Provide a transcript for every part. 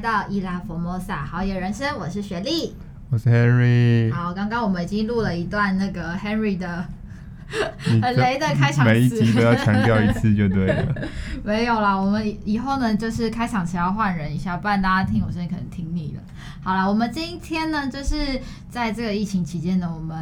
来到伊拉佛摩萨好野人生，我是雪莉，我是 Henry。好，刚刚我们已经录了一段那个 Henry 的很雷的开场词，每一集都要强调一次就对了。没有啦，我们以后呢就是开场词要换人一下，不然大家听我声音可能听腻了。好了，我们今天呢就是在这个疫情期间呢，我们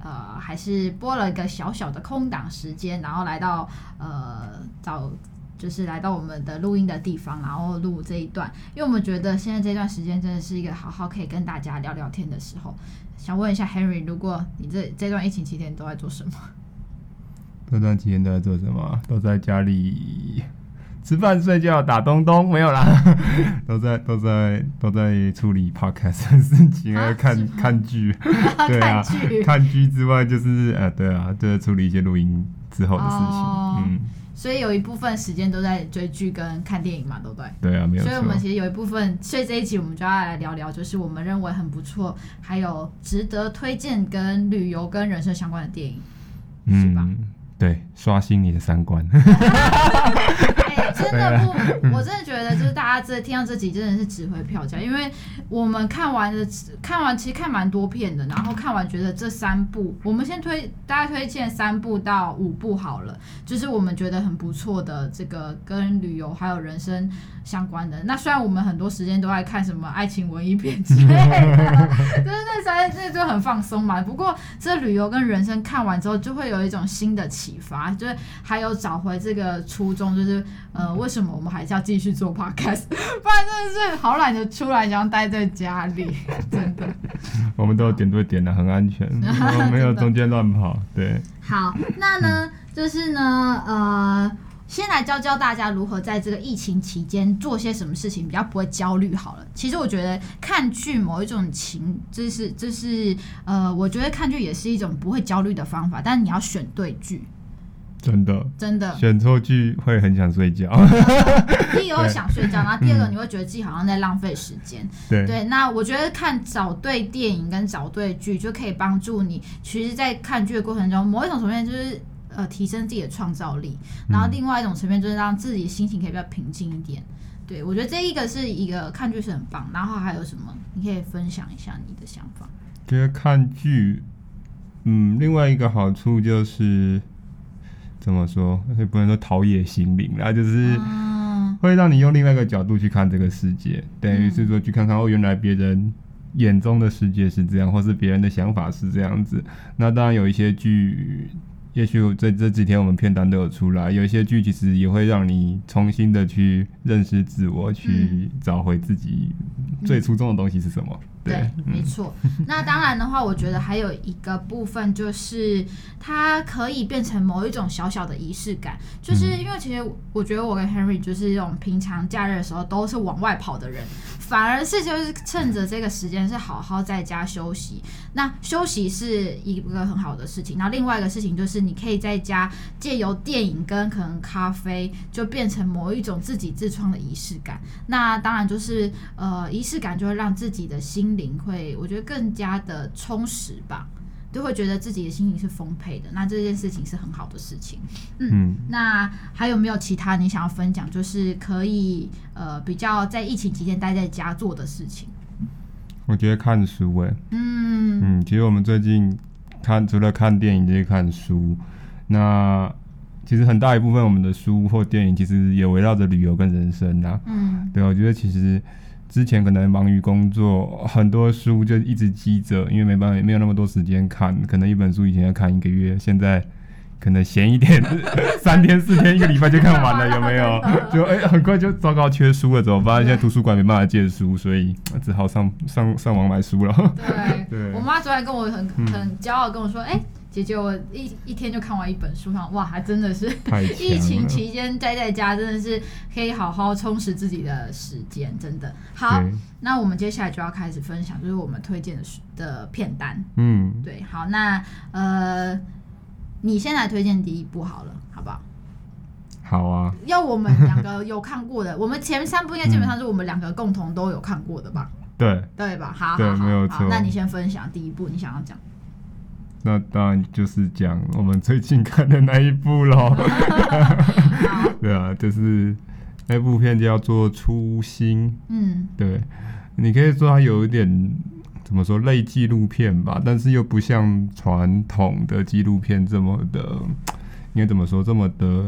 呃还是播了一个小小的空档时间，然后来到呃找。就是来到我们的录音的地方，然后录这一段，因为我们觉得现在这段时间真的是一个好好可以跟大家聊聊天的时候。想问一下 Henry，如果你这这段疫情期间都在做什么？这段期间都在做什么？都在家里吃饭、睡觉、打东东，没有啦，都在都在都在处理 podcast 的事情，啊、看看剧，对啊，看剧之外就是呃，对啊，就是处理一些录音之后的事情，哦、嗯。所以有一部分时间都在追剧跟看电影嘛，对不对？对啊，没有错。所以我们其实有一部分，所以这一集我们就要来聊聊，就是我们认为很不错，还有值得推荐跟旅游跟人生相关的电影，嗯、是吧？对，刷新你的三观。欸、真的不，我真的觉得就是大家这听到这集真的是值回票价，因为我们看完的看完其实看蛮多片的，然后看完觉得这三部，我们先推大家推荐三部到五部好了，就是我们觉得很不错的这个跟旅游还有人生相关的。那虽然我们很多时间都在看什么爱情文艺片之类的，就是那三那就很放松嘛。不过这旅游跟人生看完之后，就会有一种新的启发，就是还有找回这个初衷，就是。呃，为什么我们还是要继续做 podcast？不然真的是好懒得出来，想要待在家里，真的。我们都有点对点的，很安全，没有中间乱跑。对。好，那呢，就是呢，呃，先来教教大家如何在这个疫情期间做些什么事情，比较不会焦虑。好了，其实我觉得看剧某一种情，就是就是呃，我觉得看剧也是一种不会焦虑的方法，但是你要选对剧。真的，真的选错剧会很想睡觉。第一个会想睡觉，然后第二个你会觉得自己好像在浪费时间。对对，那我觉得看找对电影跟找对剧就可以帮助你。其实，在看剧的过程中，某一种层面就是呃提升自己的创造力，然后另外一种层面就是让自己心情可以比较平静一点。对，我觉得这一个是一个看剧是很棒。然后还有什么？你可以分享一下你的想法。觉得看剧，嗯，另外一个好处就是。怎么说？也不能说陶冶心灵啦，就是会让你用另外一个角度去看这个世界，等于是说去看看哦，原来别人眼中的世界是这样，或是别人的想法是这样子。那当然有一些剧。也许这这几天我们片单都有出来，有一些剧其实也会让你重新的去认识自我，去找回自己最初衷的东西是什么。嗯、对，没错。那当然的话，我觉得还有一个部分就是它可以变成某一种小小的仪式感，就是因为其实我觉得我跟 Henry 就是这种平常假日的时候都是往外跑的人。反而是就是趁着这个时间是好好在家休息，那休息是一个很好的事情。那另外一个事情就是你可以在家借由电影跟可能咖啡，就变成某一种自己自创的仪式感。那当然就是呃仪式感就会让自己的心灵会我觉得更加的充实吧。都会觉得自己的心情是丰沛的，那这件事情是很好的事情。嗯，嗯，那还有没有其他你想要分享？就是可以呃比较在疫情期间待在家做的事情。我觉得看书哎、欸，嗯嗯，其实我们最近看除了看电影就是看书，那其实很大一部分我们的书或电影其实也围绕着旅游跟人生呐。嗯，对，我觉得其实。之前可能忙于工作，很多书就一直积着，因为没办法，没有那么多时间看。可能一本书以前要看一个月，现在可能闲一点，三天四天一个礼拜就看完了，有没有？就哎、欸，很快就糟糕，缺书了怎么办？现在图书馆没办法借书，所以只好上上上网买书了。对，对我妈昨天跟我很很骄傲跟我说，哎、欸。姐姐，我一一天就看完一本书，上哇，还真的是疫情期间待在家，真的是可以好好充实自己的时间，真的好。那我们接下来就要开始分享，就是我们推荐的片单。嗯，对，好，那呃，你先来推荐第一部好了，好不好？好啊。要我们两个有看过的，我们前三部应该基本上是我们两个共同都有看过的吧？对，对吧？好，对，没有错。那你先分享第一部，你想要讲。那当然就是讲我们最近看的那一部喽。对啊，就是那部片叫做《初心》。嗯，对，你可以说它有一点怎么说类纪录片吧，但是又不像传统的纪录片这么的，应该怎么说这么的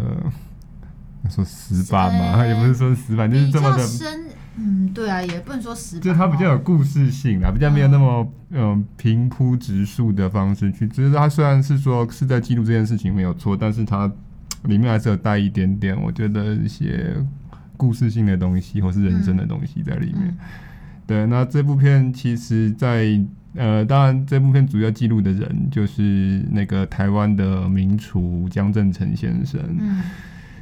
说死板嘛？也不是说死板，就是这么的深。嗯，对啊，也不能说死板，就它比较有故事性啊，比较没有那么嗯平铺直述的方式去。只是它虽然是说是在记录这件事情没有错，但是它里面还是有带一点点，我觉得一些故事性的东西或是人生的东西在里面。嗯、对，那这部片其实在，在呃，当然这部片主要记录的人就是那个台湾的名厨江振成先生。嗯。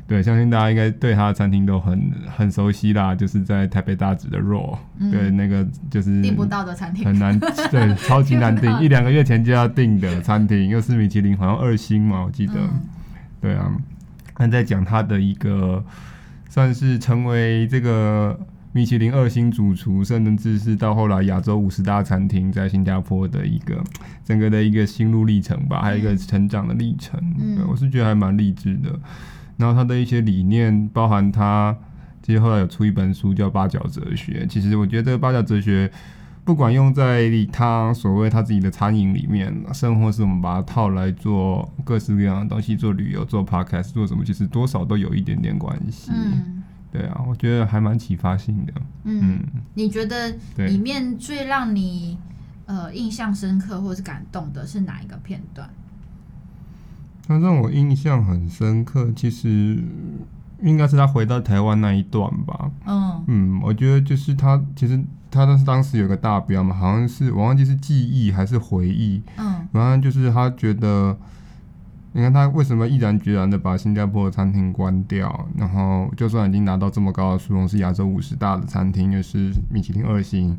对，相信大家应该对他的餐厅都很很熟悉啦，就是在台北大直的 Raw，嗯，对，那个就是订不到的餐厅，很难，对，超级难订，一两个月前就要订的餐厅，又是米其林好像二星嘛，我记得，嗯、对啊，他在讲他的一个算是成为这个米其林二星主厨，甚至是到后来亚洲五十大餐厅在新加坡的一个整个的一个心路历程吧，还有一个成长的历程，嗯，对，我是觉得还蛮励志的。然后他的一些理念，包含他其实后来有出一本书叫《八角哲学》。其实我觉得这个八角哲学，不管用在他所谓他自己的餐饮里面，甚或是我们把它套来做各式各样的东西，做旅游、做 podcast、做什么，其实多少都有一点点关系。嗯，对啊，我觉得还蛮启发性的。嗯，嗯，你觉得里面最让你呃印象深刻或是感动的是哪一个片段？他让我印象很深刻，其实应该是他回到台湾那一段吧。嗯嗯，我觉得就是他其实他当时当时有个大标嘛，好像是我忘记是记忆还是回忆。嗯，反正就是他觉得，你看他为什么毅然决然的把新加坡的餐厅关掉，然后就算已经拿到这么高的殊荣，是亚洲五十大的餐厅，又是米其林二星，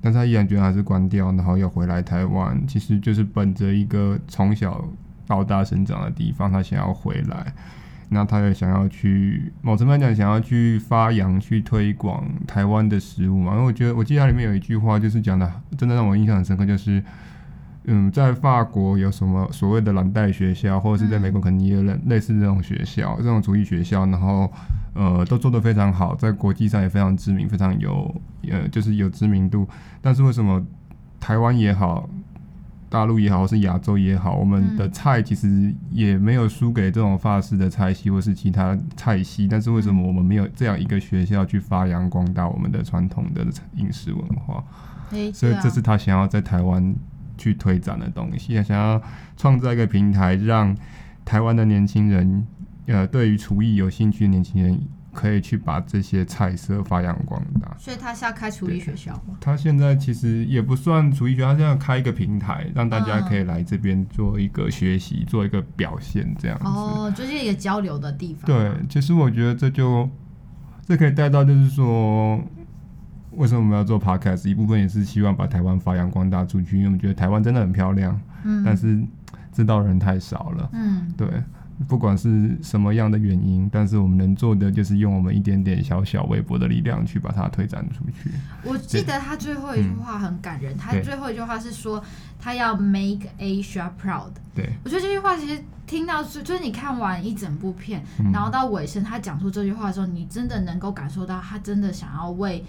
但他毅然决然还是关掉，然后要回来台湾，其实就是本着一个从小。到大生长的地方，他想要回来，那他也想要去，某程度来讲，想要去发扬、去推广台湾的食物嘛。因为我觉得，我记得他里面有一句话，就是讲的，真的让我印象很深刻，就是，嗯，在法国有什么所谓的蓝带学校，或者是在美国可能也有类似这种学校，这种厨艺学校，然后，呃，都做得非常好，在国际上也非常知名，非常有，呃，就是有知名度。但是为什么台湾也好？大陆也好，或是亚洲也好，我们的菜其实也没有输给这种法式的菜系或是其他菜系。但是为什么我们没有这样一个学校去发扬光大我们的传统的饮食文化？所以这是他想要在台湾去推展的东西，他想要创造一个平台，让台湾的年轻人，呃，对于厨艺有兴趣的年轻人。可以去把这些菜色发扬光大，所以他是要开厨艺学校吗？他现在其实也不算厨艺学校，他现在开一个平台，让大家可以来这边做一个学习，嗯、做一个表现，这样子。哦，就是一个交流的地方。对，其实我觉得这就这可以带到，就是说，为什么我们要做 podcast？一部分也是希望把台湾发扬光大出去，因为我们觉得台湾真的很漂亮，嗯，但是知道人太少了，嗯，对。不管是什么样的原因，但是我们能做的就是用我们一点点小小微薄的力量去把它推展出去。我记得他最后一句话很感人，嗯、他最后一句话是说他要 make Asia proud。对，我觉得这句话其实听到是，就是你看完一整部片，嗯、然后到尾声他讲出这句话的时候，你真的能够感受到他真的想要为。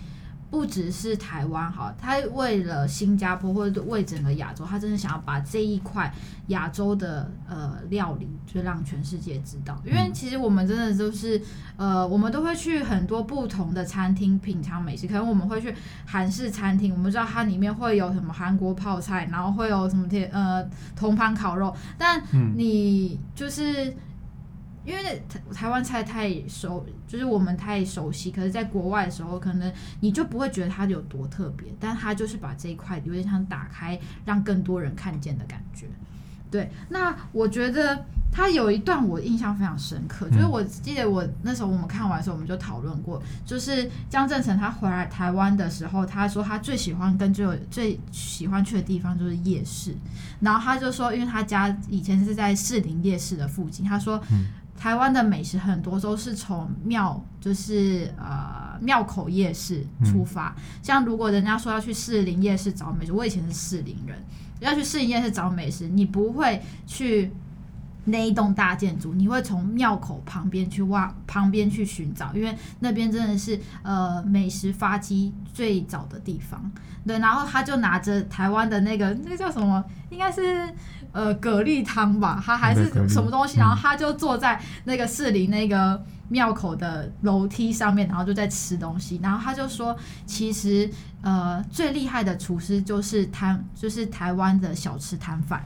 不只是台湾哈，他为了新加坡或者为整个亚洲，他真的想要把这一块亚洲的呃料理，就让全世界知道。因为其实我们真的就是呃，我们都会去很多不同的餐厅品尝美食，可能我们会去韩式餐厅，我们知道它里面会有什么韩国泡菜，然后会有什么天呃铜盘烤肉，但你就是。因为台台湾菜太熟，就是我们太熟悉。可是，在国外的时候，可能你就不会觉得它有多特别，但它就是把这一块有点像打开，让更多人看见的感觉。对，那我觉得他有一段我印象非常深刻，就是我记得我那时候我们看完的时候，我们就讨论过，就是江正成他回来台湾的时候，他说他最喜欢跟最有最喜欢去的地方就是夜市，然后他就说，因为他家以前是在士林夜市的附近，他说。台湾的美食很多都是从庙，就是呃庙口夜市出发。像如果人家说要去士林夜市找美食，我以前是士林人，要去士林夜市找美食，你不会去那一栋大建筑，你会从庙口旁边去挖，旁边去寻找，因为那边真的是呃美食发迹最早的地方。对，然后他就拿着台湾的那个那个叫什么，应该是呃蛤蜊汤吧，他还是什么东西，然后他就坐在那个士林那个庙口的楼梯上面，然后就在吃东西，然后他就说，其实呃最厉害的厨师就是摊，就是台湾的小吃摊贩，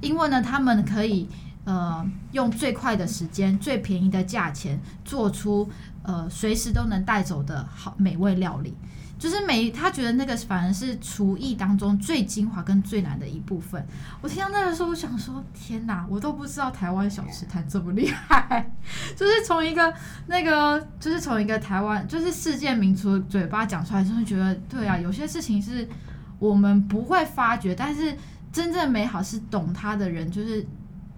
因为呢他们可以。呃，用最快的时间、最便宜的价钱，做出呃随时都能带走的好美味料理，就是每他觉得那个反而是厨艺当中最精华跟最难的一部分。我听到那个时候，我想说：天哪，我都不知道台湾小吃摊这么厉害！就是从一个那个，就是从一个台湾，就是世界名厨嘴巴讲出来，就会觉得对啊，有些事情是我们不会发觉，但是真正美好是懂它的人，就是。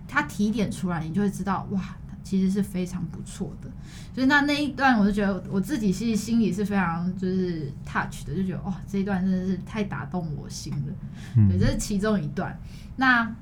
他提点出来，你就会知道，哇，其实是非常不错的。所以那那一段，我就觉得我自己其实心里是非常就是 touch 的，就觉得哇，这一段真的是太打动我心了。嗯、对，这是其中一段。那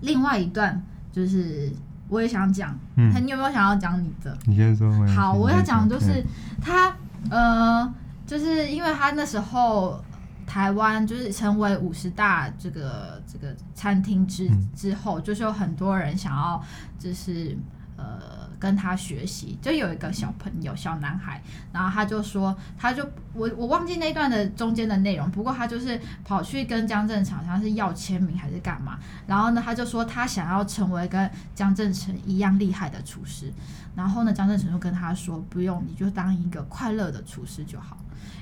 另外一段就是我也想讲，嗯，你有没有想要讲你的？你先说。好，我要讲的就是他，呃，就是因为他那时候。台湾就是成为五十大这个这个餐厅之之后，就是有很多人想要就是呃跟他学习。就有一个小朋友小男孩，然后他就说，他就我我忘记那段的中间的内容，不过他就是跑去跟江振诚，好像是要签名还是干嘛。然后呢，他就说他想要成为跟江振成一样厉害的厨师。然后呢，江振成就跟他说，不用，你就当一个快乐的厨师就好。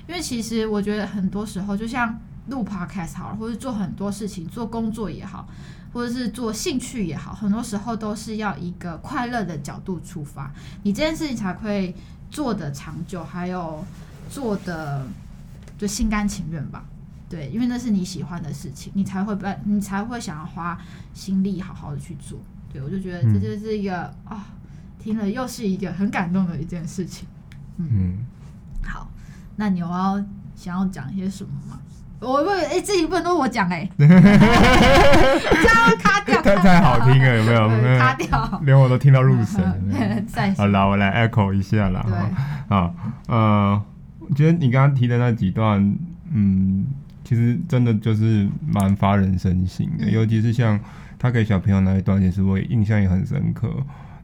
因为其实我觉得很多时候，就像录 podcast 好了，或者做很多事情，做工作也好，或者是做兴趣也好，很多时候都是要一个快乐的角度出发，你这件事情才会做的长久，还有做的就心甘情愿吧。对，因为那是你喜欢的事情，你才会被你才会想要花心力好好的去做。对，我就觉得这就是一个啊、嗯哦，听了又是一个很感动的一件事情。嗯。嗯那你有要想要讲一些什么吗？我问，哎、欸，这一部分都是我讲哎、欸，这样卡掉，太太好听了，有没有？卡掉，连我都听到入神。好啦，我来 echo 一下啦。好，呃，我觉得你刚刚提的那几段，嗯，其实真的就是蛮发人深省的，嗯、尤其是像他给小朋友那一段，其实我也印象也很深刻。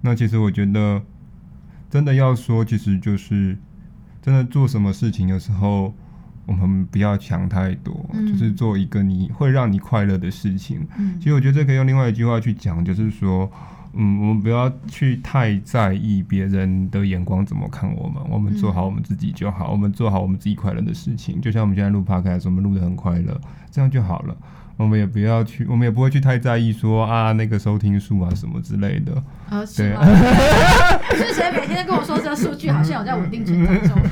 那其实我觉得，真的要说，其实就是。真的做什么事情的时候，我们不要想太多，嗯、就是做一个你会让你快乐的事情。嗯、其实我觉得这可以用另外一句话去讲，就是说，嗯，我们不要去太在意别人的眼光怎么看我们，我们做好我们自己就好，嗯、我们做好我们自己快乐的事情。就像我们现在录 podcast，我们录的很快乐，这样就好了。我们也不要去，我们也不会去太在意说啊那个收听数啊什么之类的。啊，是吗？之前 每天跟我数据好像有在稳定成长中。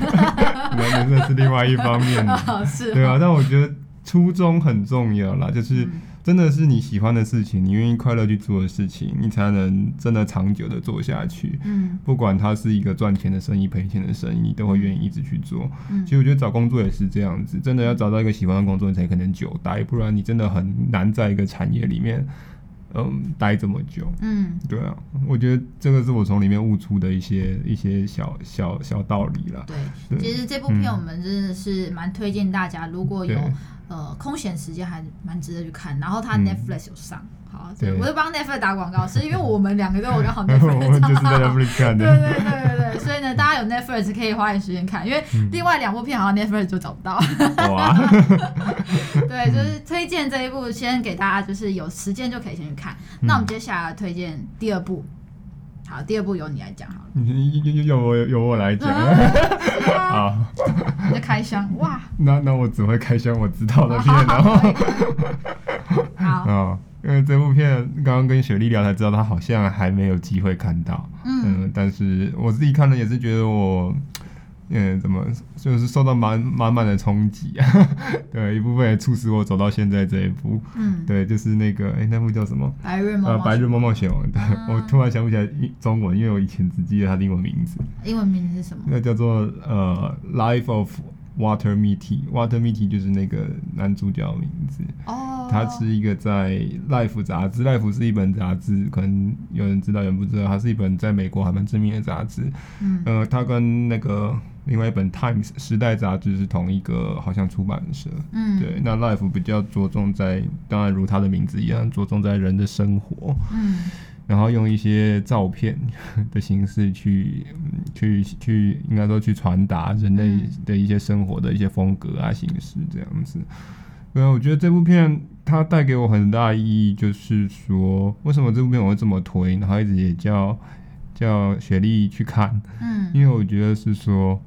那这是另外一方面的。是。对啊，但我觉得初衷很重要啦，就是。嗯真的是你喜欢的事情，你愿意快乐去做的事情，你才能真的长久的做下去。嗯，不管它是一个赚钱的生意、赔钱的生意，你都会愿意一直去做。嗯，其实我觉得找工作也是这样子，真的要找到一个喜欢的工作，你才可能久待，不然你真的很难在一个产业里面，嗯，待这么久。嗯，对啊，我觉得这个是我从里面悟出的一些一些小小小道理了。对，对其实这部片我们真的是蛮推荐大家，如果有。呃，空闲时间还蛮值得去看，然后他 Netflix 有上，嗯、好，对，我就帮 Netflix 打广告，是因为我们两个都有刚好 Netflix，就是在 Netflix 看的，对对对对对，所以呢，大家有 Netflix 可以花点时间看，因为另外两部片好像 Netflix 就找不到，哇 对，就是推荐这一部，先给大家就是有时间就可以先去看，那我们接下来推荐第二部。好，第二部由你来讲好了。由由我由我来讲。好，你在开箱哇？那那我只会开箱我知道的片，然后。好。啊，因为这部片刚刚跟雪莉聊才知道，她好像还没有机会看到。嗯，嗯。但是我自己看了也是觉得我。嗯，怎么就是受到满满满的冲击啊？对，一部分也促使我走到现在这一步。嗯，对，就是那个，哎、欸，那部叫什么？白日梦冒险王。白日梦冒险王。对，嗯、我突然想不起来中文，因为我以前只记得它的英文名字。英文名字是什么？那叫做呃，Life of Walter Mitty。Walter Mitty 就是那个男主角的名字。哦。他是一个在《Life》杂志，《Life》是一本杂志，可能有人知道，有人不知道，它是一本在美国还蛮知名的杂志。嗯，呃，它跟那个另外一本《Times》时代杂志是同一个，好像出版社。嗯，对，那《Life》比较着重在，当然如它的名字一样，着重在人的生活。嗯。然后用一些照片 的形式去，去去，应该说去传达人类的一些生活的一些风格啊、形式这样子。对啊，我觉得这部片它带给我很大意义，就是说为什么这部片我会这么推，然后一直也叫叫雪莉去看。嗯，因为我觉得是说，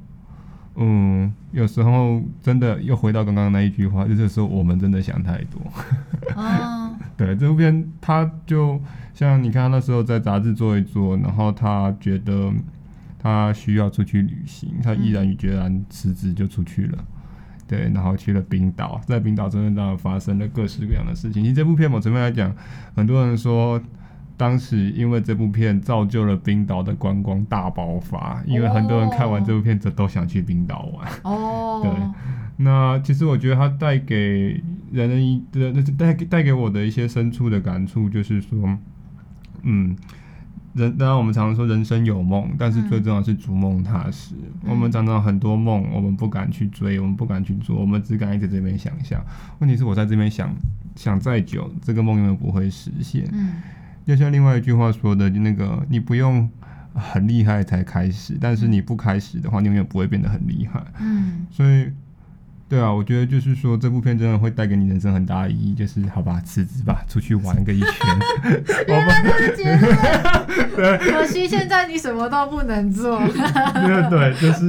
嗯，有时候真的又回到刚刚那一句话，就是说我们真的想太多。哦，对，这部片它就。像你看，他那时候在杂志做一做，然后他觉得他需要出去旅行，他毅然决然辞职就出去了，对，然后去了冰岛，在冰岛真的当然发生了各式各样的事情。其实这部片某层面来讲，很多人说当时因为这部片造就了冰岛的观光大爆发，因为很多人看完这部片子都想去冰岛玩。哦，对，那其实我觉得它带给人的一的那带带给我的一些深处的感触，就是说。嗯，人当然我们常常说人生有梦，但是最重要是逐梦踏实。嗯、我们常常很多梦，我们不敢去追，我们不敢去做，我们只敢一直在这边想象。问题是我在这边想想再久，这个梦永远不会实现。嗯，就像另外一句话说的，那个你不用很厉害才开始，但是你不开始的话，你永远不会变得很厉害。嗯，所以。对啊，我觉得就是说，这部片真的会带给你人生很大的意义，就是好吧，辞职吧，出去玩个一圈。原来这是结论。对，可惜现在你什么都不能做。对对，就是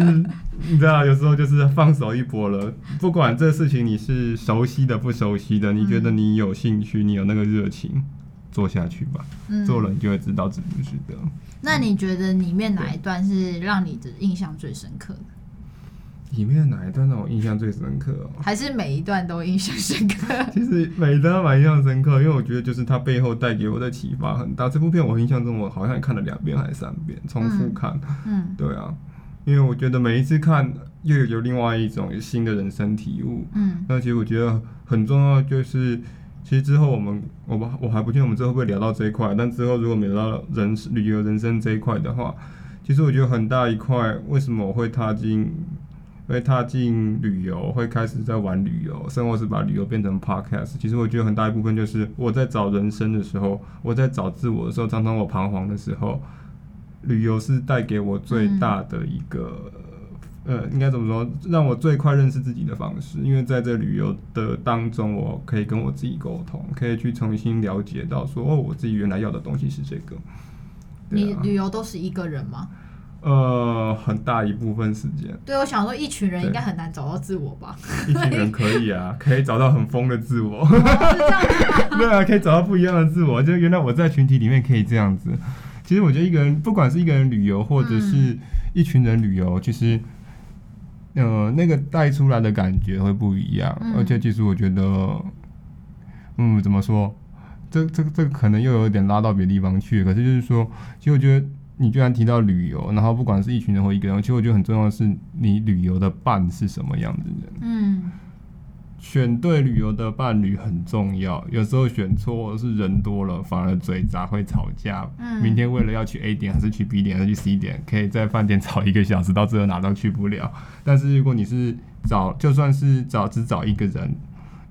你知道，有时候就是放手一搏了。不管这事情你是熟悉的不熟悉的，你觉得你有兴趣，你有那个热情，做下去吧。嗯，做了你就会知道值不值得。那你觉得里面哪一段是让你的印象最深刻的？里面的哪一段让我印象最深刻哦？还是每一段都印象深刻？其实每一段都蛮印象深刻，因为我觉得就是它背后带给我的启发很大。这部片我印象中我好像也看了两遍还是三遍，重复看。嗯，嗯对啊，因为我觉得每一次看又有另外一种新的人生体悟。嗯，那其实我觉得很重要，就是其实之后我们我不我还不确定我们之后会不会聊到这一块，但之后如果没聊到人旅游人生这一块的话，其实我觉得很大一块，为什么我会踏进？会踏进旅游，会开始在玩旅游，甚或是把旅游变成 podcast。其实我觉得很大一部分就是我在找人生的时候，我在找自我的时候，常常我彷徨的时候，旅游是带给我最大的一个，呃，应该怎么说，让我最快认识自己的方式。因为在这旅游的当中，我可以跟我自己沟通，可以去重新了解到说，哦，我自己原来要的东西是这个。你旅游都是一个人吗？呃，很大一部分时间。对，我想说，一群人应该很难找到自我吧？一群人可以啊，可以找到很疯的自我。哦、是这样 对啊，可以找到不一样的自我。就原来我在群体里面可以这样子。其实我觉得一个人，不管是一个人旅游，或者是一群人旅游，其实，呃，那个带出来的感觉会不一样。嗯、而且，其实我觉得，嗯，怎么说？这、这、这个可能又有点拉到别的地方去。可是，就是说，其实我觉得。你居然提到旅游，然后不管是一群人或一个人，其实我觉得很重要的是你旅游的伴是什么样的人。嗯，选对旅游的伴侣很重要。有时候选错是人多了反而嘴杂会吵架。嗯，明天为了要去 A 点还是去 B 点还是去 C 点，可以在饭店吵一个小时，到最后哪都去不了。但是如果你是找，就算是找只找一个人。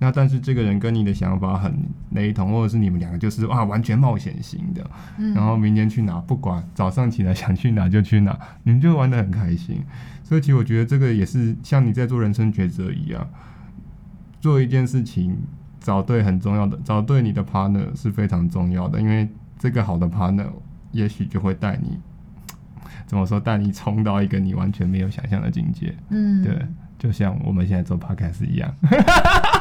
那但是这个人跟你的想法很雷同，或者是你们两个就是哇完全冒险型的，嗯、然后明天去哪不管，早上起来想去哪就去哪，你们就玩的很开心。所以其实我觉得这个也是像你在做人生抉择一样，做一件事情找对很重要的，找对你的 partner 是非常重要的，因为这个好的 partner 也许就会带你怎么说，带你冲到一个你完全没有想象的境界。嗯，对，就像我们现在做 podcast 一样。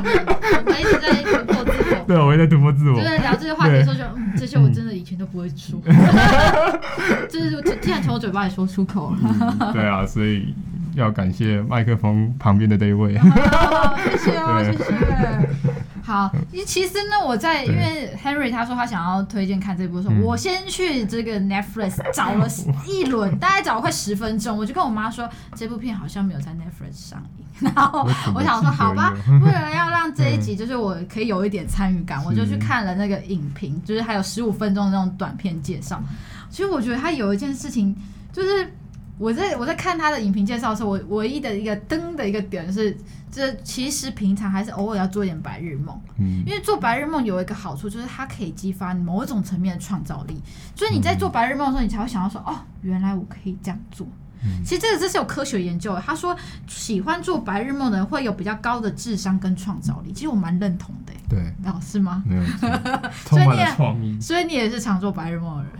真的，我们一直在突破自我。对，我也在突破自我。就在聊这些话题的时候就，就嗯，这些我真的以前都不会说，就是竟然从我嘴巴里说出口了。嗯、对啊，所以要感谢麦克风旁边的这一位。好，谢谢哦，谢谢。好，其实呢，我在因为 Henry 他说他想要推荐看这部的时候，我先去这个 Netflix 找了一轮，大概找了快十分钟，我就跟我妈说这部片好像没有在 Netflix 上映，然后我想说好吧，为了要让这一集 就是我可以有一点参与感，我就去看了那个影评，就是还有十五分钟的那种短片介绍。其实我觉得他有一件事情就是。我在我在看他的影评介绍的时候，我唯一的一个灯的一个点是，这其实平常还是偶尔要做一点白日梦，嗯，因为做白日梦有一个好处，就是它可以激发你某一种层面的创造力。所以你在做白日梦的时候，你才会想到说，哦，原来我可以这样做。其实这个这是有科学研究的，他说喜欢做白日梦的人会有比较高的智商跟创造力。其实我蛮认同的，对，哦，是吗？没有，所以你也，所以你也是常做白日梦的人。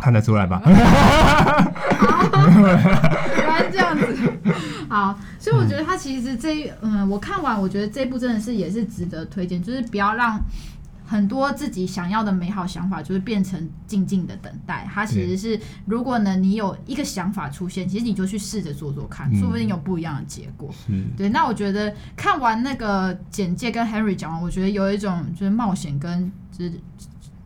看得出来吧？好，原来这样子。好，所以我觉得他其实这一嗯，我看完，我觉得这部真的是也是值得推荐，就是不要让很多自己想要的美好想法，就是变成静静的等待。它其实是，如果呢你有一个想法出现，其实你就去试着做做看，说不定有不一样的结果。嗯，对。那我觉得看完那个简介跟 Henry 讲完，我觉得有一种就是冒险跟就是。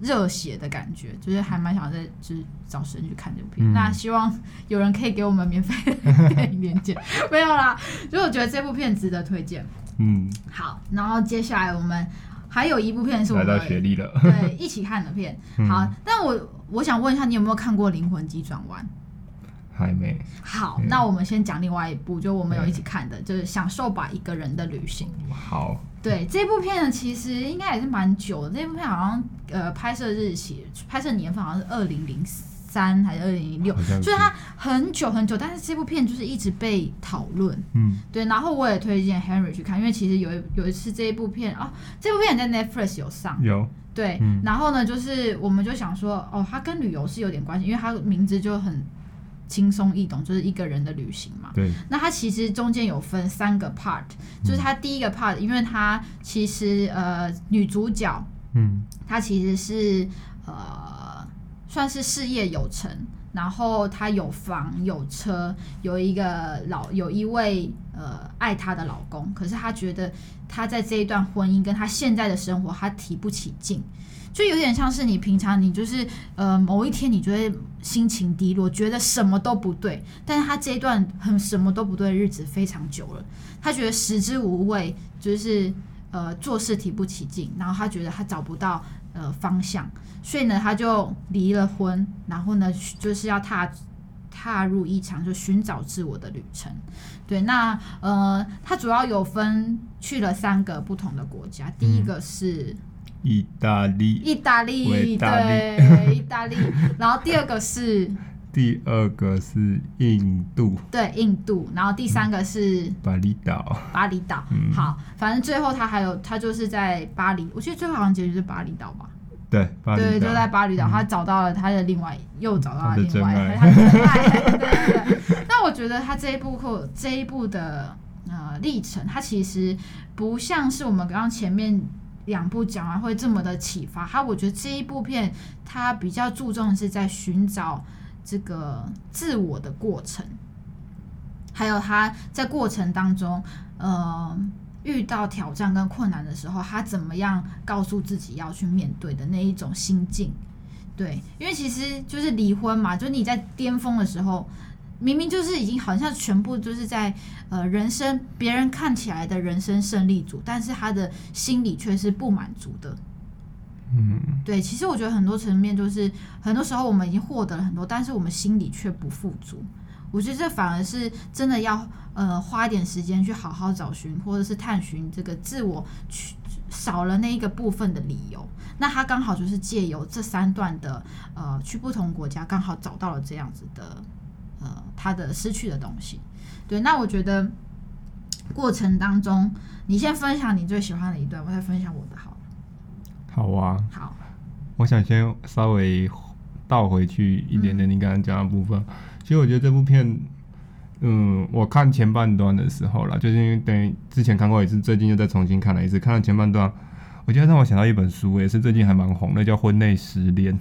热血的感觉，就是还蛮想再就是找时间去看这部片。嗯、那希望有人可以给我们免费的电影链接，没有啦。所以我觉得这部片值得推荐。嗯，好，然后接下来我们还有一部片是我们来到学历了，对，一起看的片。好，嗯、但我我想问一下，你有没有看过《灵魂急转弯》？还没。好，那我们先讲另外一部，就我们有一起看的，就是《享受吧，一个人的旅行》。好。对，这部片呢，其实应该也是蛮久的。这部片好像呃拍摄日期、拍摄年份好像是二零零三还是二零零六，就是它很久很久。但是这部片就是一直被讨论。嗯，对。然后我也推荐 Henry 去看，因为其实有一有一次这一部片哦，这部片在 Netflix 有上。有。对。嗯、然后呢，就是我们就想说，哦，它跟旅游是有点关系，因为它名字就很。轻松易懂，就是一个人的旅行嘛。对。那它其实中间有分三个 part，就是它第一个 part，因为它其实呃女主角，嗯，她其实是呃算是事业有成，然后她有房有车，有一个老有一位呃爱她的老公，可是她觉得她在这一段婚姻跟她现在的生活，她提不起劲。就有点像是你平常你就是呃某一天你就会心情低落，觉得什么都不对，但是他这一段很什么都不对的日子非常久了，他觉得食之无味，就是呃做事提不起劲，然后他觉得他找不到呃方向，所以呢他就离了婚，然后呢就是要踏踏入一场就寻找自我的旅程。对，那呃他主要有分去了三个不同的国家，第一个是。嗯意大利，意大利，对，意大利。然后第二个是，第二个是印度，对，印度。然后第三个是巴厘岛，巴厘岛。嗯，好，反正最后他还有，他就是在巴黎，我记得最后好像结局是巴厘岛吧？对，对，就在巴厘岛，他找到了他的另外，又找到了另外，他的真爱。对对对。那我觉得他这一部课，这一部的呃历程，他其实不像是我们刚刚前面。两部讲完会这么的启发他，我觉得这一部片他比较注重的是在寻找这个自我的过程，还有他在过程当中，呃，遇到挑战跟困难的时候，他怎么样告诉自己要去面对的那一种心境。对，因为其实就是离婚嘛，就是你在巅峰的时候。明明就是已经好像全部就是在呃人生别人看起来的人生胜利组，但是他的心里却是不满足的。嗯，对，其实我觉得很多层面就是很多时候我们已经获得了很多，但是我们心里却不富足。我觉得这反而是真的要呃花一点时间去好好找寻或者是探寻这个自我去少了那一个部分的理由。那他刚好就是借由这三段的呃去不同国家，刚好找到了这样子的。呃，他的失去的东西，对，那我觉得过程当中，你先分享你最喜欢的一段，我再分享我的好。好啊，好，我想先稍微倒回去一点点你刚刚讲的部分。嗯、其实我觉得这部片，嗯，我看前半段的时候啦，就是因为等于之前看过一次，最近又再重新看了一次。看了前半段，我觉得让我想到一本书，也是最近还蛮红的，叫《婚内失恋》。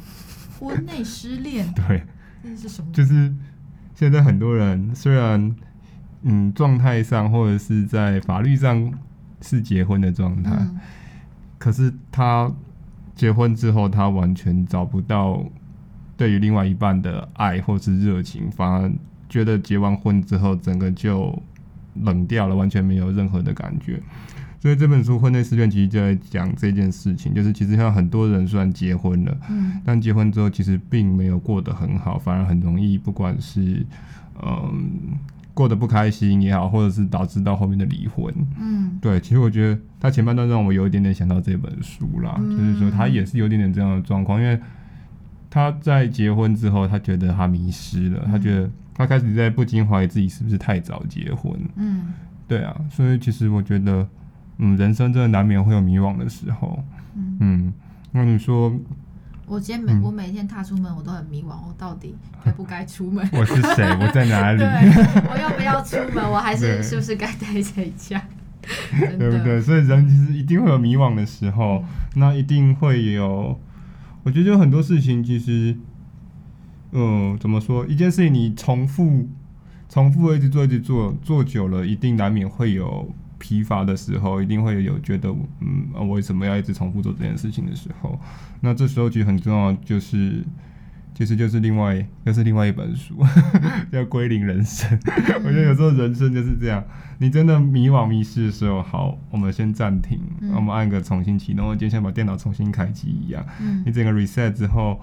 婚内失恋，对，那是什么？就是。现在很多人虽然，嗯，状态上或者是在法律上是结婚的状态，嗯、可是他结婚之后，他完全找不到对于另外一半的爱或是热情，反而觉得结完婚之后，整个就冷掉了，完全没有任何的感觉。所以这本书《婚内失恋》其实就在讲这件事情，就是其实像很多人虽然结婚了，嗯，但结婚之后其实并没有过得很好，反而很容易，不管是嗯。过得不开心也好，或者是导致到后面的离婚，嗯，对，其实我觉得他前半段让我有一点点想到这本书啦，嗯、就是说他也是有点点这样的状况，因为他在结婚之后，他觉得他迷失了，嗯、他觉得他开始在不禁怀疑自己是不是太早结婚，嗯，对啊，所以其实我觉得，嗯，人生真的难免会有迷惘的时候，嗯，嗯，那你说。我今天每、嗯、我每天踏出门，我都很迷惘，我到底该不该出门？我是谁？我在哪里？对，我要不要出门？我还是是不是该待在家？对不对？所以人其实一定会有迷惘的时候，嗯、那一定会有。我觉得有很多事情，其实，嗯，怎么说？一件事情你重复、重复一直做、一直做，做久了，一定难免会有。疲乏的时候，一定会有觉得，嗯，我为什么要一直重复做这件事情的时候，那这时候其实很重要，就是其实就是另外又是另外一本书，叫《归零人生》。我觉得有时候人生就是这样，你真的迷惘迷失的时候，好，我们先暂停，我们按个重新启动，就像把电脑重新开机一样，你整个 reset 之后。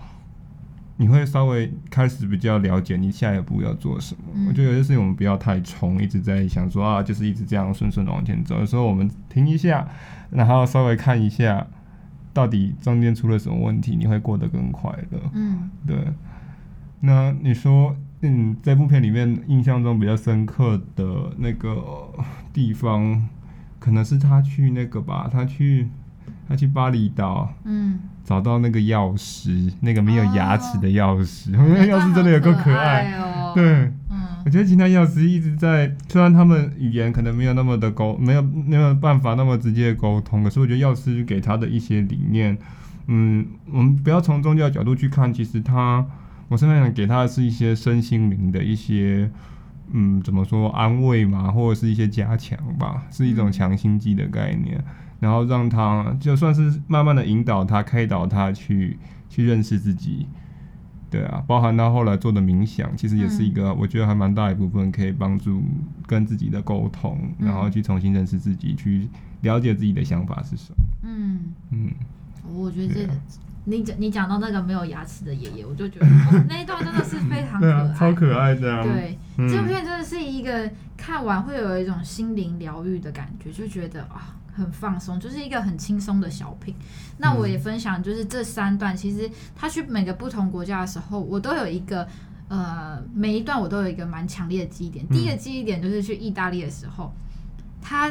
你会稍微开始比较了解你下一步要做什么。嗯、我觉得有些事情我们不要太冲，一直在想说啊，就是一直这样顺顺的往前走。有时候我们停一下，然后稍微看一下，到底中间出了什么问题，你会过得更快乐。嗯，对。那你说，嗯，这部片里面印象中比较深刻的那个地方，可能是他去那个吧，他去。他去巴厘岛，嗯，找到那个钥匙，那个没有牙齿的钥匙，我觉得钥匙真的有够可爱，哦、对，嗯，我觉得其他钥匙一直在，虽然他们语言可能没有那么的沟，没有没有办法那么直接沟通，可是我觉得钥匙给他的一些理念，嗯，我们不要从宗教角度去看，其实他，我现在想给他的是一些身心灵的一些，嗯，怎么说安慰嘛，或者是一些加强吧，是一种强心剂的概念。嗯然后让他就算是慢慢的引导他、开导他去去认识自己，对啊，包含他后来做的冥想，其实也是一个我觉得还蛮大一部分可以帮助跟自己的沟通，嗯、然后去重新认识自己，去了解自己的想法是什么。嗯。嗯，我觉得这、啊、你讲你讲到那个没有牙齿的爷爷，我就觉得、哦、那一段真的是非常可爱，啊、超可爱的、啊。对，嗯、这部片真的是一个看完会有一种心灵疗愈的感觉，就觉得啊。很放松，就是一个很轻松的小品。那我也分享，就是这三段，其实他去每个不同国家的时候，我都有一个呃，每一段我都有一个蛮强烈的记忆点。第一个记忆点就是去意大利的时候，他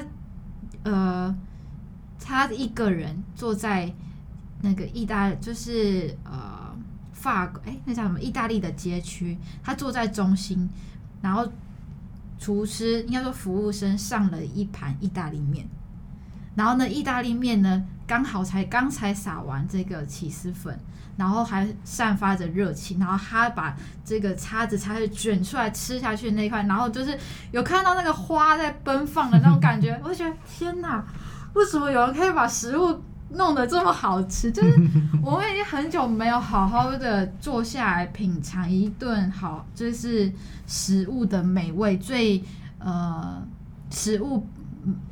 呃，他一个人坐在那个意大，就是呃法国，哎，那叫什么？意大利的街区，他坐在中心，然后厨师应该说服务生上了一盘意大利面。然后呢，意大利面呢，刚好才刚才撒完这个起司粉，然后还散发着热气，然后他把这个叉子叉子卷出来吃下去那一块，然后就是有看到那个花在奔放的那种感觉，我就觉得天哪，为什么有人可以把食物弄得这么好吃？就是我们已经很久没有好好的坐下来品尝一顿好，就是食物的美味，最呃食物。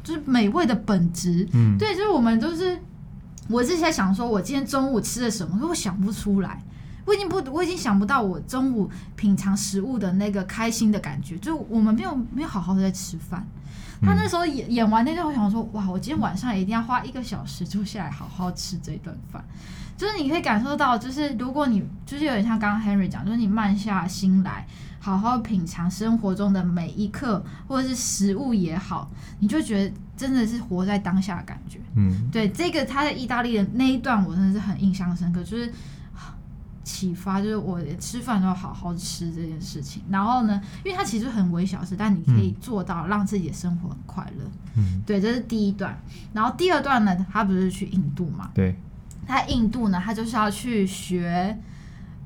就是美味的本质，嗯，对，就是我们都是，我之前想说，我今天中午吃的什么，可我想不出来，我已经不，我已经想不到我中午品尝食物的那个开心的感觉，就我们没有没有好好的在吃饭。他那时候演演完那段，我想说，哇，我今天晚上一定要花一个小时坐下来好好吃这一顿饭。就是你可以感受到，就是如果你就是有点像刚刚 Henry 讲，就是你慢下心来，好好品尝生活中的每一刻，或者是食物也好，你就觉得真的是活在当下的感觉。嗯，对，这个他在意大利的那一段，我真的是很印象深刻，就是启发，就是我吃饭都要好好吃这件事情。然后呢，因为它其实很微小事，但你可以做到让自己的生活很快乐。嗯，对，这是第一段。然后第二段呢，他不是去印度嘛？对。他印度呢，他就是要去学，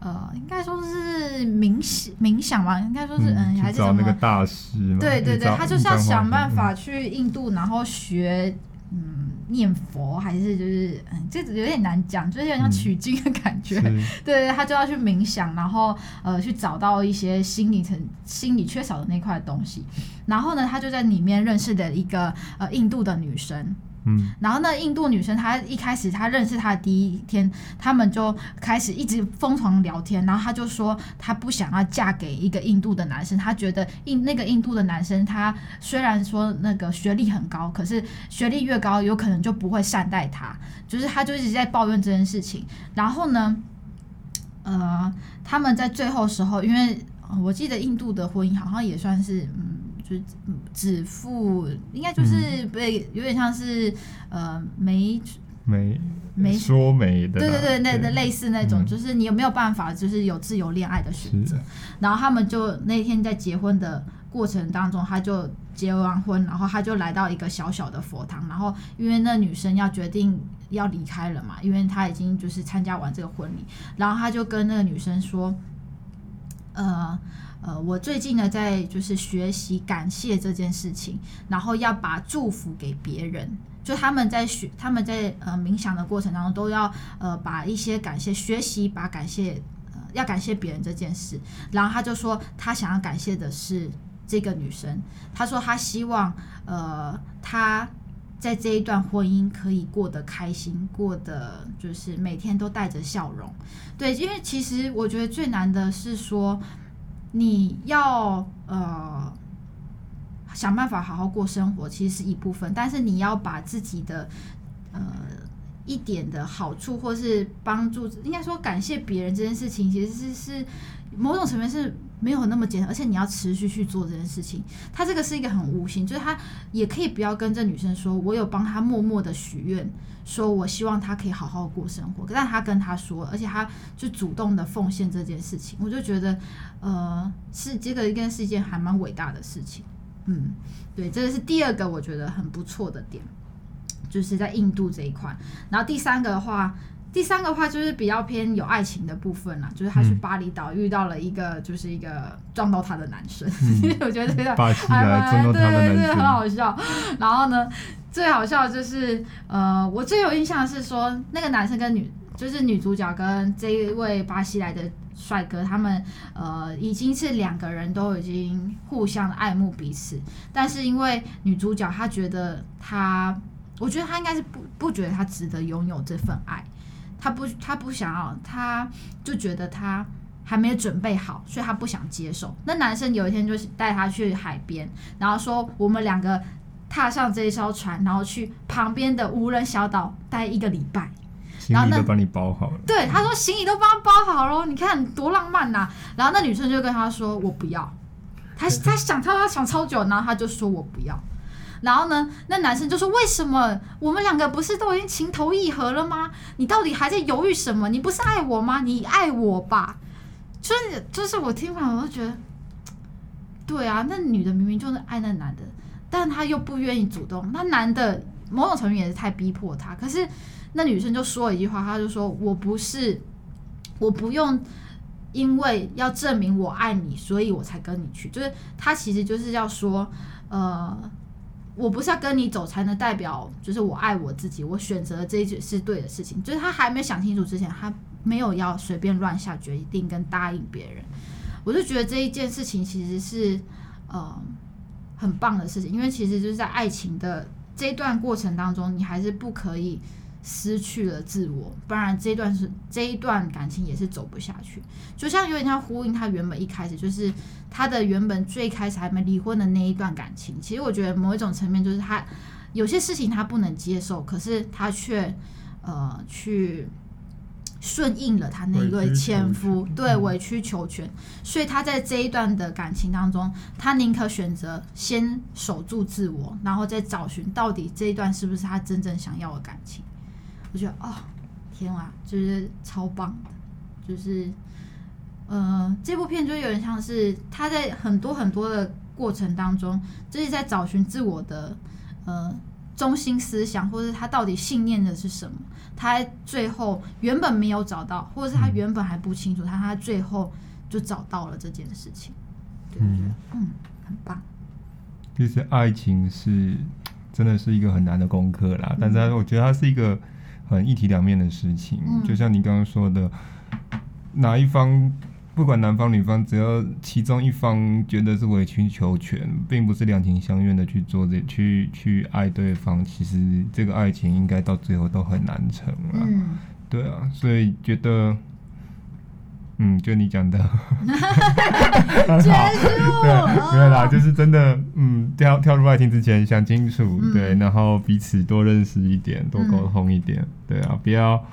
呃，应该说是冥想冥想吧，应该说是嗯，还是找那个大师嘛。对对对，他就是要想办法去印度，然后学嗯念佛，还是就是嗯，这有点难讲，就是有点像取经的感觉。嗯、对对，他就要去冥想，然后呃去找到一些心理层心理缺少的那块东西。然后呢，他就在里面认识的一个呃印度的女生。嗯，然后那印度女生，她一开始她认识他的第一天，他们就开始一直疯狂聊天。然后她就说，她不想要嫁给一个印度的男生，她觉得印那个印度的男生，他虽然说那个学历很高，可是学历越高，有可能就不会善待她。就是她就一直在抱怨这件事情。然后呢，呃，他们在最后时候，因为我记得印度的婚姻好像也算是嗯。就指腹应该就是被有点像是呃媒媒媒说媒的，对对对，那那类似那种，就是你有没有办法，就是有自由恋爱的选择。然后他们就那天在结婚的过程当中，他就结完婚，然后他就来到一个小小的佛堂，然后因为那女生要决定要离开了嘛，因为他已经就是参加完这个婚礼，然后他就跟那个女生说，呃。呃，我最近呢，在就是学习感谢这件事情，然后要把祝福给别人。就他们在学，他们在呃冥想的过程当中，都要呃把一些感谢学习，把感谢呃要感谢别人这件事。然后他就说，他想要感谢的是这个女生。他说他希望呃他在这一段婚姻可以过得开心，过得就是每天都带着笑容。对，因为其实我觉得最难的是说。你要呃想办法好好过生活，其实是一部分，但是你要把自己的呃一点的好处，或是帮助，应该说感谢别人这件事情，其实是是某种层面是。没有那么简单，而且你要持续去做这件事情。他这个是一个很无心，就是他也可以不要跟这女生说，我有帮他默默的许愿，说我希望他可以好好过生活。但他跟他说，而且他就主动的奉献这件事情，我就觉得，呃，是这个应该是一件还蛮伟大的事情。嗯，对，这个是第二个我觉得很不错的点，就是在印度这一块。然后第三个的话。第三个话就是比较偏有爱情的部分啦，就是他去巴厘岛遇到了一个，就是一个撞到他的男生，嗯、我觉得这个巴西来撞到他的男生，对对对，很好笑。然后呢，最好笑的就是，呃，我最有印象的是说，那个男生跟女，就是女主角跟这一位巴西来的帅哥，他们呃已经是两个人都已经互相爱慕彼此，但是因为女主角她觉得她，我觉得她应该是不不觉得她值得拥有这份爱。他不，他不想要，他就觉得他还没有准备好，所以他不想接受。那男生有一天就是带他去海边，然后说我们两个踏上这一艘船，然后去旁边的无人小岛待一个礼拜，行李都帮你包好了。对，他说行李都帮他包好了，你看多浪漫呐、啊。然后那女生就跟他说我不要，他他想他他想超久，然后他就说我不要。然后呢，那男生就说：“为什么我们两个不是都已经情投意合了吗？你到底还在犹豫什么？你不是爱我吗？你爱我吧？”就是就是我听完我就觉得，对啊，那女的明明就是爱那男的，但他又不愿意主动。那男的某种程度也是太逼迫她。可是那女生就说了一句话，她就说：“我不是，我不用因为要证明我爱你，所以我才跟你去。”就是他其实就是要说，呃。我不是要跟你走才能代表，就是我爱我自己，我选择这一件是对的事情。就是他还没想清楚之前，他没有要随便乱下决定跟答应别人。我就觉得这一件事情其实是呃很棒的事情，因为其实就是在爱情的这一段过程当中，你还是不可以。失去了自我，不然这一段是这一段感情也是走不下去。就像有点像呼应他原本一开始就是他的原本最开始还没离婚的那一段感情。其实我觉得某一种层面就是他有些事情他不能接受，可是他却呃去顺应了他那一位前夫，对，委曲求全。所以他在这一段的感情当中，他宁可选择先守住自我，然后再找寻到底这一段是不是他真正想要的感情。我觉得哦，天啊，就是超棒的，就是，呃，这部片就有点像是他在很多很多的过程当中，就是在找寻自我的呃中心思想，或者他到底信念的是什么。他最后原本没有找到，或者是他原本还不清楚，他他最后就找到了这件事情。对，嗯，嗯，很棒。其实爱情是。真的是一个很难的功课啦。嗯、但是我觉得它是一个很一体两面的事情，嗯、就像你刚刚说的，哪一方不管男方女方，只要其中一方觉得是委曲求全，并不是两情相悦的去做这去去爱对方，其实这个爱情应该到最后都很难成啊。嗯、对啊，所以觉得。嗯，就你讲的，结束。对，没有啦，就是真的，嗯，跳跳入爱情之前想清楚，嗯、对，然后彼此多认识一点，多沟通一点，嗯、对啊，不要。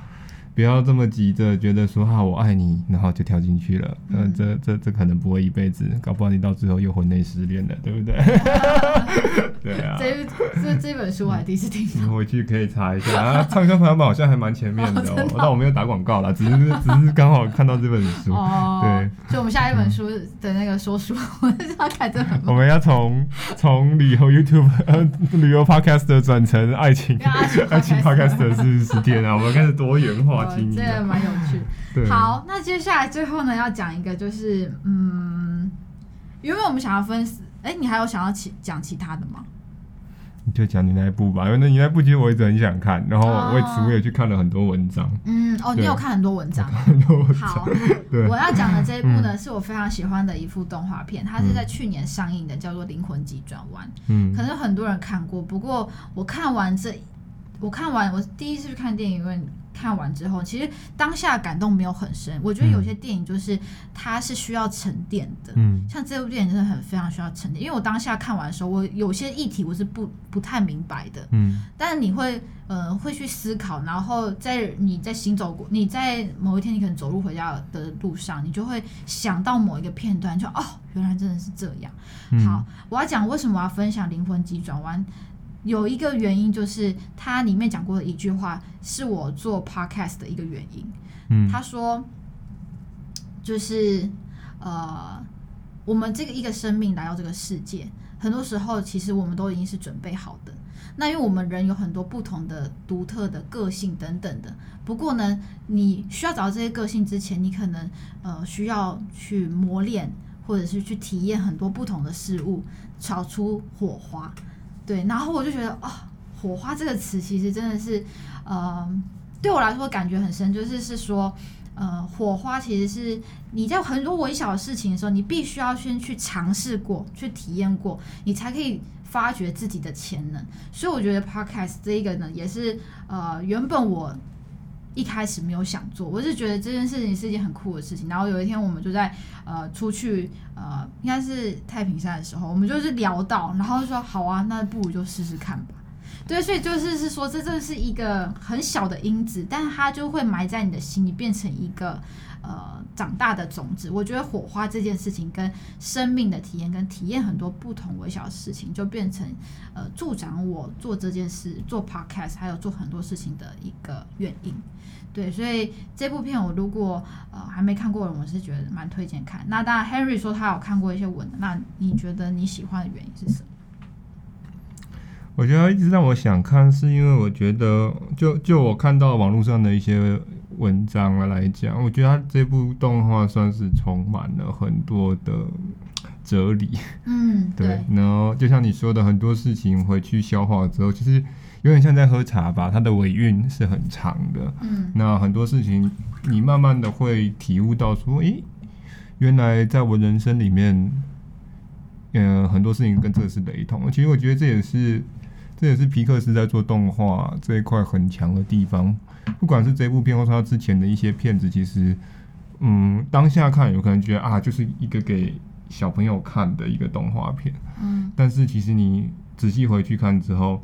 不要这么急着觉得说哈我爱你，然后就跳进去了。嗯、呃，这这这可能不会一辈子，搞不好你到最后又婚内失恋了，对不对？对啊。这这这本书我还第一次听到。回去可以查一下啊，畅销排行榜好像还蛮前面的哦。那、我没有打广告啦，只是只是刚好看到这本书。哦。对。所以我们下一本书的那个说书，我要看这本。我们要从从旅游 YouTube 呃旅游 Podcast 转成爱情爱情 Podcast 是十天啊，我们开始多元化。这个蛮有趣。好，那接下来最后呢，要讲一个，就是嗯，因为我们想要分，哎、欸，你还有想要其讲其他的吗？你就讲你那一部吧，因为那你那部其实我一直很想看，然后为此我也去看了很多文章。嗯，哦，你有看很多文章。好，对我要讲的这一部呢，嗯、是我非常喜欢的一部动画片，它是在去年上映的，叫做《灵魂急转弯》。嗯，可能很多人看过，不过我看完这，我看完我第一次去看电影院。看完之后，其实当下感动没有很深。我觉得有些电影就是它是需要沉淀的，嗯，像这部电影真的很非常需要沉淀。因为我当下看完的时候，我有些议题我是不不太明白的，嗯，但是你会呃会去思考，然后在你在行走过，你在某一天你可能走路回家的路上，你就会想到某一个片段，就哦，原来真的是这样。嗯，好，我要讲为什么我要分享《灵魂急转弯》。有一个原因就是，它里面讲过的一句话，是我做 podcast 的一个原因。嗯，他说，就是呃，我们这个一个生命来到这个世界，很多时候其实我们都已经是准备好的。那因为我们人有很多不同的独特的个性等等的。不过呢，你需要找到这些个性之前，你可能呃需要去磨练，或者是去体验很多不同的事物，炒出火花。对，然后我就觉得啊、火花这个词其实真的是，呃，对我来说感觉很深，就是是说，呃，火花其实是你在很多微小的事情的时候，你必须要先去尝试过，去体验过，你才可以发掘自己的潜能。所以我觉得 Podcast 这一个呢，也是呃，原本我。一开始没有想做，我是觉得这件事情是一件很酷的事情。然后有一天，我们就在呃出去呃，应该是太平山的时候，我们就是聊到，然后就说好啊，那不如就试试看吧。对，所以就是是说，这这是一个很小的因子，但是它就会埋在你的心里，变成一个。呃，长大的种子，我觉得火花这件事情跟生命的体验，跟体验很多不同微小的事情，就变成呃助长我做这件事、做 podcast 还有做很多事情的一个原因。对，所以这部片我如果呃还没看过的，我是觉得蛮推荐看。那当然，Henry 说他有看过一些文，那你觉得你喜欢的原因是什么？我觉得一直让我想看，是因为我觉得就就我看到网络上的一些。文章来讲，我觉得他这部动画算是充满了很多的哲理。嗯，对。对，然后就像你说的，很多事情回去消化之后，其实有点像在喝茶吧。它的尾韵是很长的。嗯。那很多事情，你慢慢的会体悟到说，诶，原来在我人生里面，嗯、呃，很多事情跟这个是雷同。其实我觉得这也是，这也是皮克斯在做动画这一块很强的地方。不管是这部片，或是他之前的一些片子，其实，嗯，当下看有可能觉得啊，就是一个给小朋友看的一个动画片。嗯。但是其实你仔细回去看之后，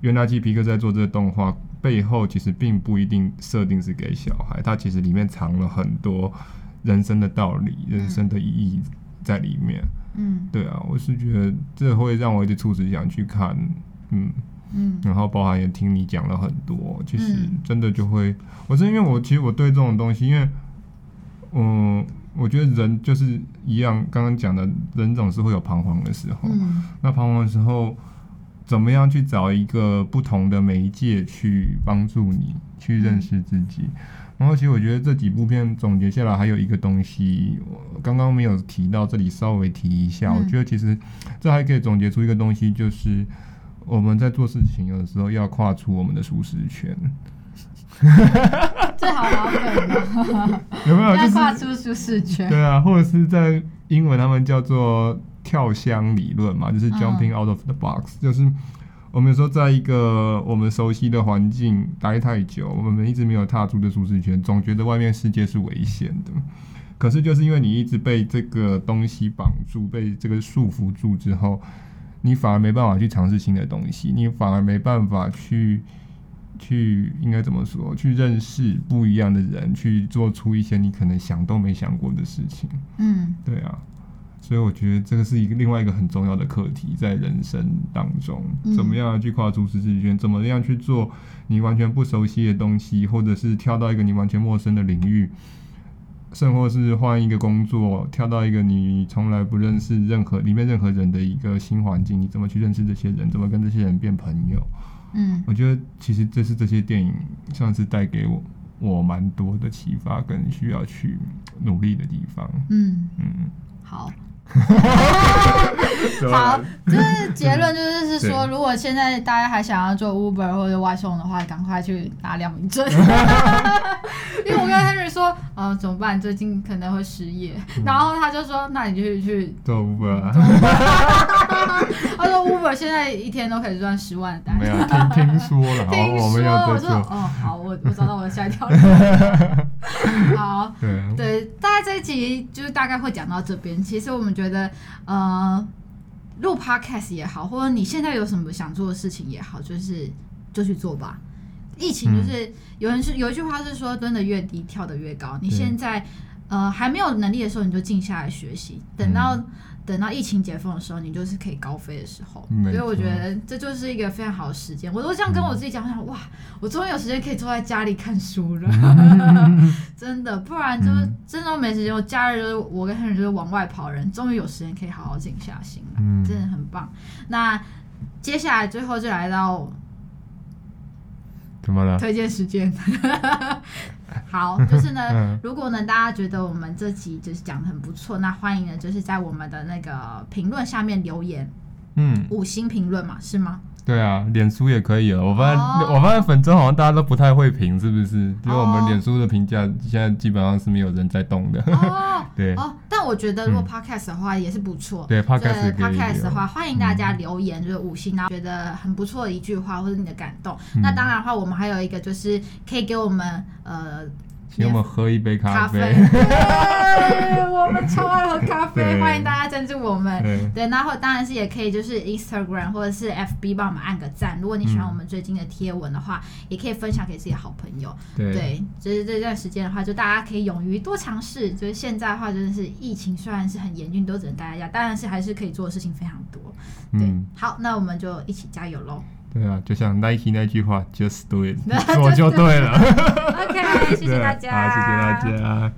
原来其实皮克在做这个动画背后，其实并不一定设定是给小孩，它其实里面藏了很多人生的道理、人生的意义在里面。嗯。对啊，我是觉得这会让我一直促使想去看。嗯。嗯，然后包含也听你讲了很多，其实真的就会，嗯、我是因为我其实我对这种东西，因为，嗯，我觉得人就是一样，刚刚讲的，人总是会有彷徨的时候，嗯、那彷徨的时候，怎么样去找一个不同的媒介去帮助你去认识自己？嗯、然后其实我觉得这几部片总结下来，还有一个东西，我刚刚没有提到，这里稍微提一下，嗯、我觉得其实这还可以总结出一个东西，就是。我们在做事情有的时候要跨出我们的舒适圈。最好老梗了，有没有？要跨出舒适圈。对啊，或者是在英文他们叫做跳箱理论嘛，就是 jumping out of the box，嗯，就是我们说在一个我们熟悉的环境待太久，我们一直没有踏出的舒适圈，总觉得外面世界是危险的。可是就是因为你一直被这个东西绑住，被这个束缚住之后，你反而没办法去尝试新的东西，你反而没办法去。去应该怎么说？去认识不一样的人，去做出一些你可能想都没想过的事情。嗯，对啊，所以我觉得这个是一个另外一个很重要的课题，在人生当中，怎么样去跨出舒适圈，怎么样去做你完全不熟悉的东西，或者是跳到一个你完全陌生的领域，甚或是换一个工作，跳到一个你从来不认识任何里面任何人的一个新环境，你怎么去认识这些人？怎么跟这些人变朋友？嗯，我觉得其实这是这些电影算是带给我我蛮多的启发，跟需要去努力的地方。嗯嗯，好。好，就是结论就是是说，如果现在大家还想要做 Uber 或者外送的话，赶快去拿良民证。因为我跟 Henry 说，呃，怎么办？最近可能会失业，嗯、然后他就说，那你就去做 Uber、啊。他说 Uber 现在一天都可以赚十万的单。没有听听说了，听说，我没有我说哦，好，我我找到我的下一条。好，对对，大概这一集就是大概会讲到这边。其实我们。觉得呃，录 podcast 也好，或者你现在有什么想做的事情也好，就是就去做吧。疫情就是、嗯、有人是有一句话是说，蹲得越低，跳得越高。你现在呃还没有能力的时候，你就静下来学习，等到。嗯等到疫情解封的时候，你就是可以高飞的时候，所以我觉得这就是一个非常好的时间。我都这样跟我自己讲，我想哇，我终于有时间可以坐在家里看书了，真的，不然就是真的没时间。我假日就是我跟 Henry 就是往外跑人，终于有时间可以好好静下心了，真的很棒。那接下来最后就来到怎么了？推荐时间。好，就是呢，如果呢大家觉得我们这集就是讲的很不错，那欢迎呢就是在我们的那个评论下面留言，嗯，五星评论嘛，是吗？对啊，脸书也可以了。我发现，oh. 我发现粉专好像大家都不太会评，是不是？因为我们脸书的评价现在基本上是没有人在动的。哦，对。哦，但我觉得如果 podcast 的话也是不错。对，podcast podcast 的话，欢迎大家留言，就是五星，然后觉得很不错的一句话或者你的感动。嗯、那当然的话，我们还有一个就是可以给我们呃。请我们喝一杯咖啡。我们超爱喝咖啡，欢迎大家赞助我们。对，对，然后当然是也可以，就是 Instagram 或者是 FB 帮我们按个赞。如果你喜欢我们最近的贴文的话，嗯、也可以分享给自己的好朋友。对，对，就是这段时间的话，就大家可以勇于多尝试。就是现在的话，真的是疫情虽然是很严峻，都只能待在家，但是还是可以做的事情非常多。对，嗯、好，那我们就一起加油喽！对啊，就像 Nike 那句话，Just do it，做就对了。OK，谢谢大家，好，谢谢大家。